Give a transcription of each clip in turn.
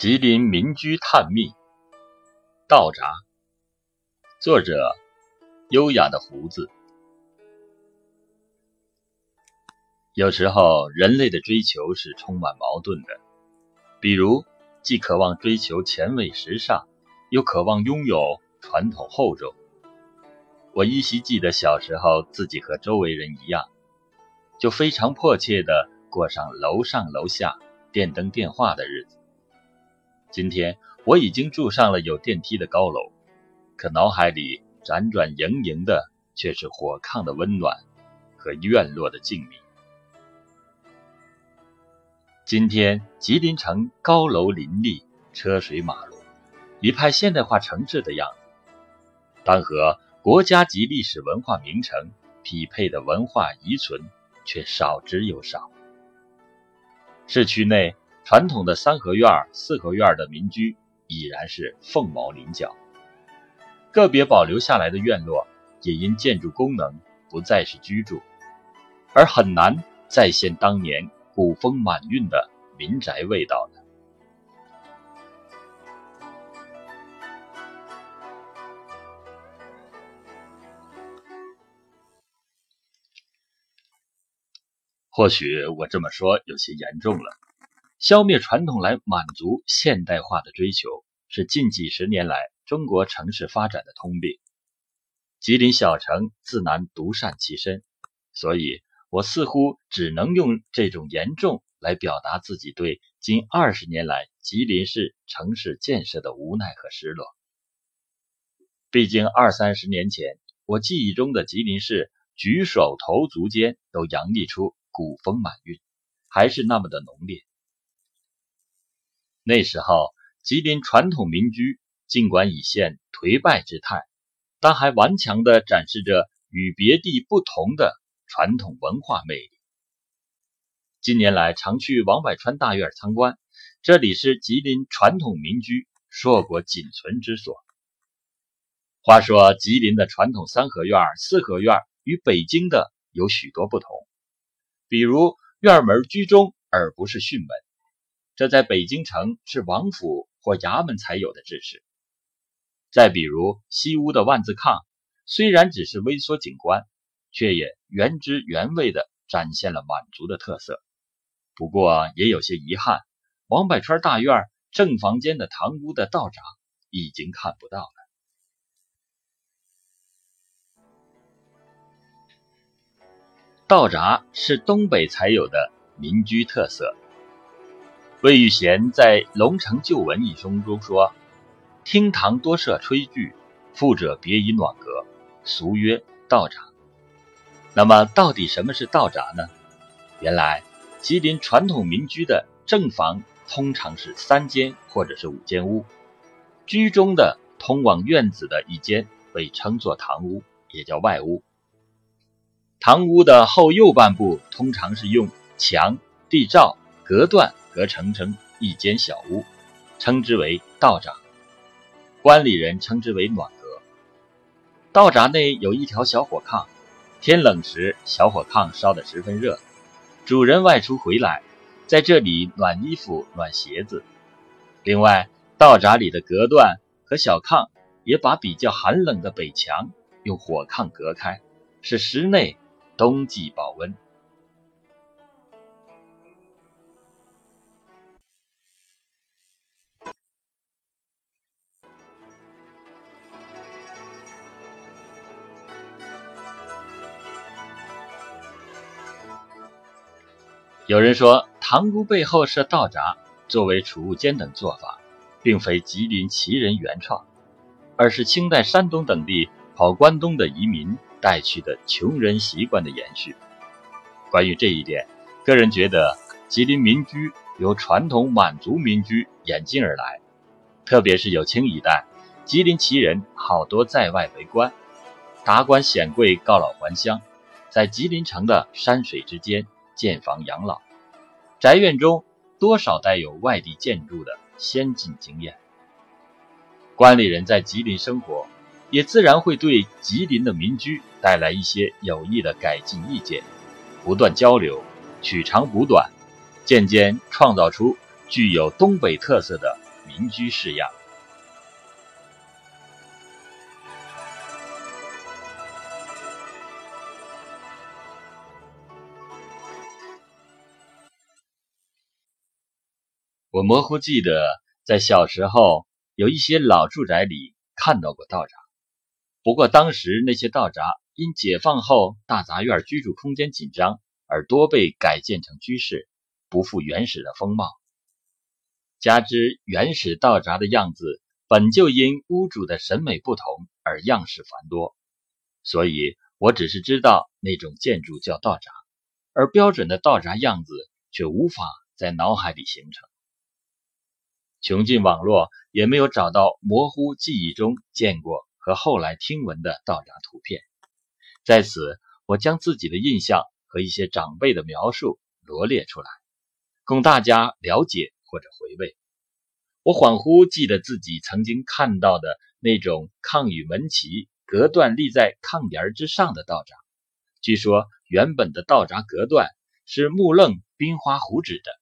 吉林民居探秘，道闸。作者：优雅的胡子。有时候，人类的追求是充满矛盾的，比如，既渴望追求前卫时尚，又渴望拥有传统厚重。我依稀记得小时候，自己和周围人一样，就非常迫切的过上楼上楼下、电灯电话的日子。今天我已经住上了有电梯的高楼，可脑海里辗转盈盈的却是火炕的温暖和院落的静谧。今天吉林城高楼林立，车水马龙，一派现代化城市的样子。但和国家级历史文化名城匹配的文化遗存却少之又少。市区内。传统的三合院、四合院的民居已然是凤毛麟角，个别保留下来的院落也因建筑功能不再是居住，而很难再现当年古风满韵的民宅味道了。或许我这么说有些严重了。消灭传统来满足现代化的追求，是近几十年来中国城市发展的通病。吉林小城自难独善其身，所以我似乎只能用这种严重来表达自己对近二十年来吉林市城市建设的无奈和失落。毕竟二三十年前，我记忆中的吉林市举手投足间都洋溢出古风满韵，还是那么的浓烈。那时候，吉林传统民居尽管已现颓败之态，但还顽强地展示着与别地不同的传统文化魅力。近年来常去王柏川大院参观，这里是吉林传统民居硕果仅存之所。话说，吉林的传统三合院、四合院与北京的有许多不同，比如院门居中而不是巽门。这在北京城是王府或衙门才有的制式。再比如西屋的万字炕，虽然只是微缩景观，却也原汁原味地展现了满族的特色。不过也有些遗憾，王柏川大院正房间的堂屋的道闸已经看不到了。道闸是东北才有的民居特色。魏玉贤在《龙城旧闻》一书中说：“厅堂多设炊具，富者别以暖阁，俗曰道闸。”那么，到底什么是道闸呢？原来，吉林传统民居的正房通常是三间或者是五间屋，居中的通往院子的一间被称作堂屋，也叫外屋。堂屋的后右半部通常是用墙、地罩、隔断。隔成成一间小屋，称之为道闸。关里人称之为暖阁。道闸内有一条小火炕，天冷时小火炕烧得十分热，主人外出回来，在这里暖衣服、暖鞋子。另外，道闸里的隔断和小炕也把比较寒冷的北墙用火炕隔开，使室内冬季保温。有人说，塘屋背后设道闸作为储物间等做法，并非吉林旗人原创，而是清代山东等地跑关东的移民带去的穷人习惯的延续。关于这一点，个人觉得吉林民居由传统满族民居演进而来，特别是有清一代，吉林旗人好多在外为官，达官显贵告老还乡，在吉林城的山水之间。建房养老，宅院中多少带有外地建筑的先进经验。关里人在吉林生活，也自然会对吉林的民居带来一些有益的改进意见，不断交流，取长补短，渐渐创造出具有东北特色的民居式样。我模糊记得，在小时候有一些老住宅里看到过道闸，不过当时那些道闸因解放后大杂院居住空间紧张而多被改建成居室，不复原始的风貌。加之原始道闸的样子本就因屋主的审美不同而样式繁多，所以我只是知道那种建筑叫道闸，而标准的道闸样子却无法在脑海里形成。穷尽网络，也没有找到模糊记忆中见过和后来听闻的道闸图片。在此，我将自己的印象和一些长辈的描述罗列出来，供大家了解或者回味。我恍惚记得自己曾经看到的那种抗与门旗隔断立在炕沿之上的道闸，据说原本的道闸隔断是木楞冰花糊纸的。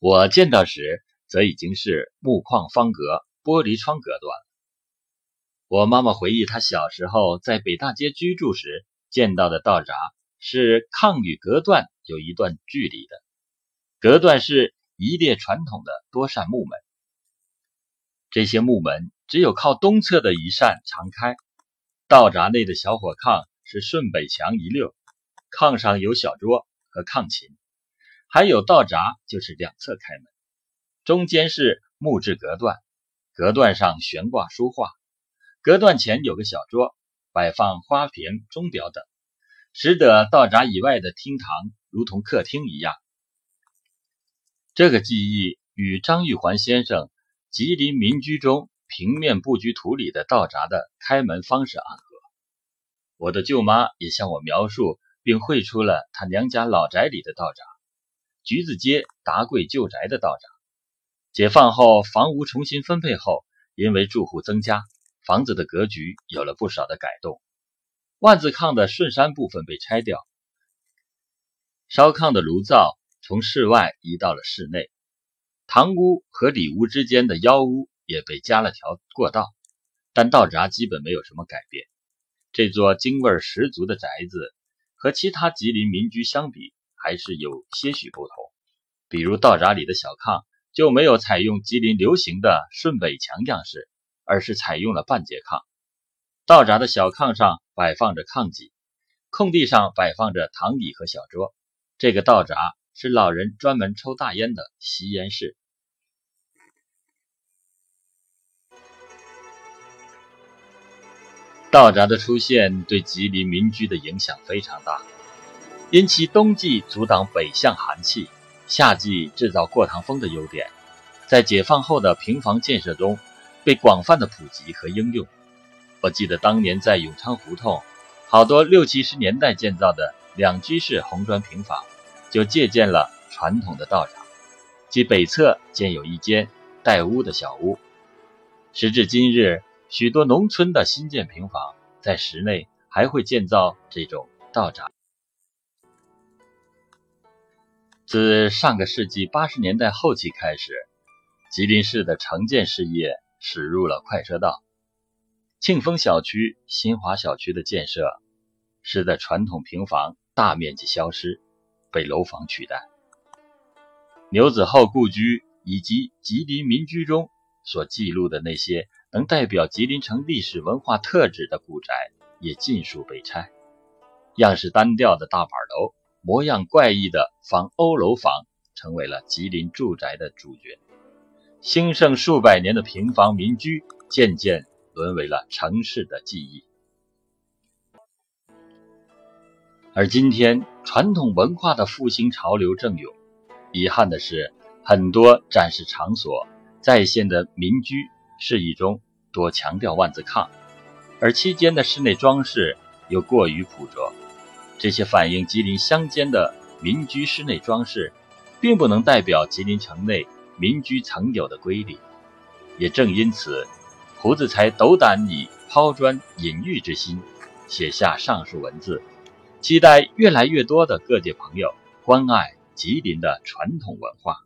我见到时。则已经是木框方格、玻璃窗隔断。我妈妈回忆，她小时候在北大街居住时见到的道闸是炕与隔断有一段距离的，隔断是一列传统的多扇木门。这些木门只有靠东侧的一扇常开。道闸内的小火炕是顺北墙一溜，炕上有小桌和炕琴，还有道闸就是两侧开门。中间是木质隔断，隔断上悬挂书画，隔断前有个小桌，摆放花瓶、钟表等，使得道闸以外的厅堂如同客厅一样。这个记忆与张玉环先生《吉林民居中平面布局图》里的道闸的开门方式暗合。我的舅妈也向我描述并绘出了她娘家老宅里的道闸，橘子街达贵旧宅的道闸。解放后，房屋重新分配后，因为住户增加，房子的格局有了不少的改动。万字炕的顺山部分被拆掉，烧炕的炉灶从室外移到了室内，堂屋和里屋之间的腰屋也被加了条过道，但道闸基本没有什么改变。这座京味十足的宅子和其他吉林民居相比，还是有些许不同，比如道闸里的小炕。就没有采用吉林流行的顺北墙样式，而是采用了半截炕。道闸的小炕上摆放着炕几，空地上摆放着躺椅和小桌。这个道闸是老人专门抽大烟的吸烟室。道闸的出现对吉林民居的影响非常大，因其冬季阻挡北向寒气。夏季制造过堂风的优点，在解放后的平房建设中被广泛的普及和应用。我记得当年在永昌胡同，好多六七十年代建造的两居室红砖平房，就借鉴了传统的道闸，即北侧建有一间带屋的小屋。时至今日，许多农村的新建平房在室内还会建造这种道闸。自上个世纪八十年代后期开始，吉林市的城建事业驶入了快车道。庆丰小区、新华小区的建设，使得传统平房大面积消失，被楼房取代。牛子后故居以及吉林民居中所记录的那些能代表吉林城历史文化特质的古宅，也尽数被拆。样式单调的大板楼。模样怪异的仿欧楼房成为了吉林住宅的主角，兴盛数百年的平房民居渐渐沦为了城市的记忆。而今天，传统文化的复兴潮流正涌，遗憾的是，很多展示场所在线的民居示意中多强调万字炕，而期间的室内装饰又过于朴拙。这些反映吉林乡间的民居室内装饰，并不能代表吉林城内民居曾有的规律。也正因此，胡子才斗胆以抛砖引玉之心，写下上述文字，期待越来越多的各界朋友关爱吉林的传统文化。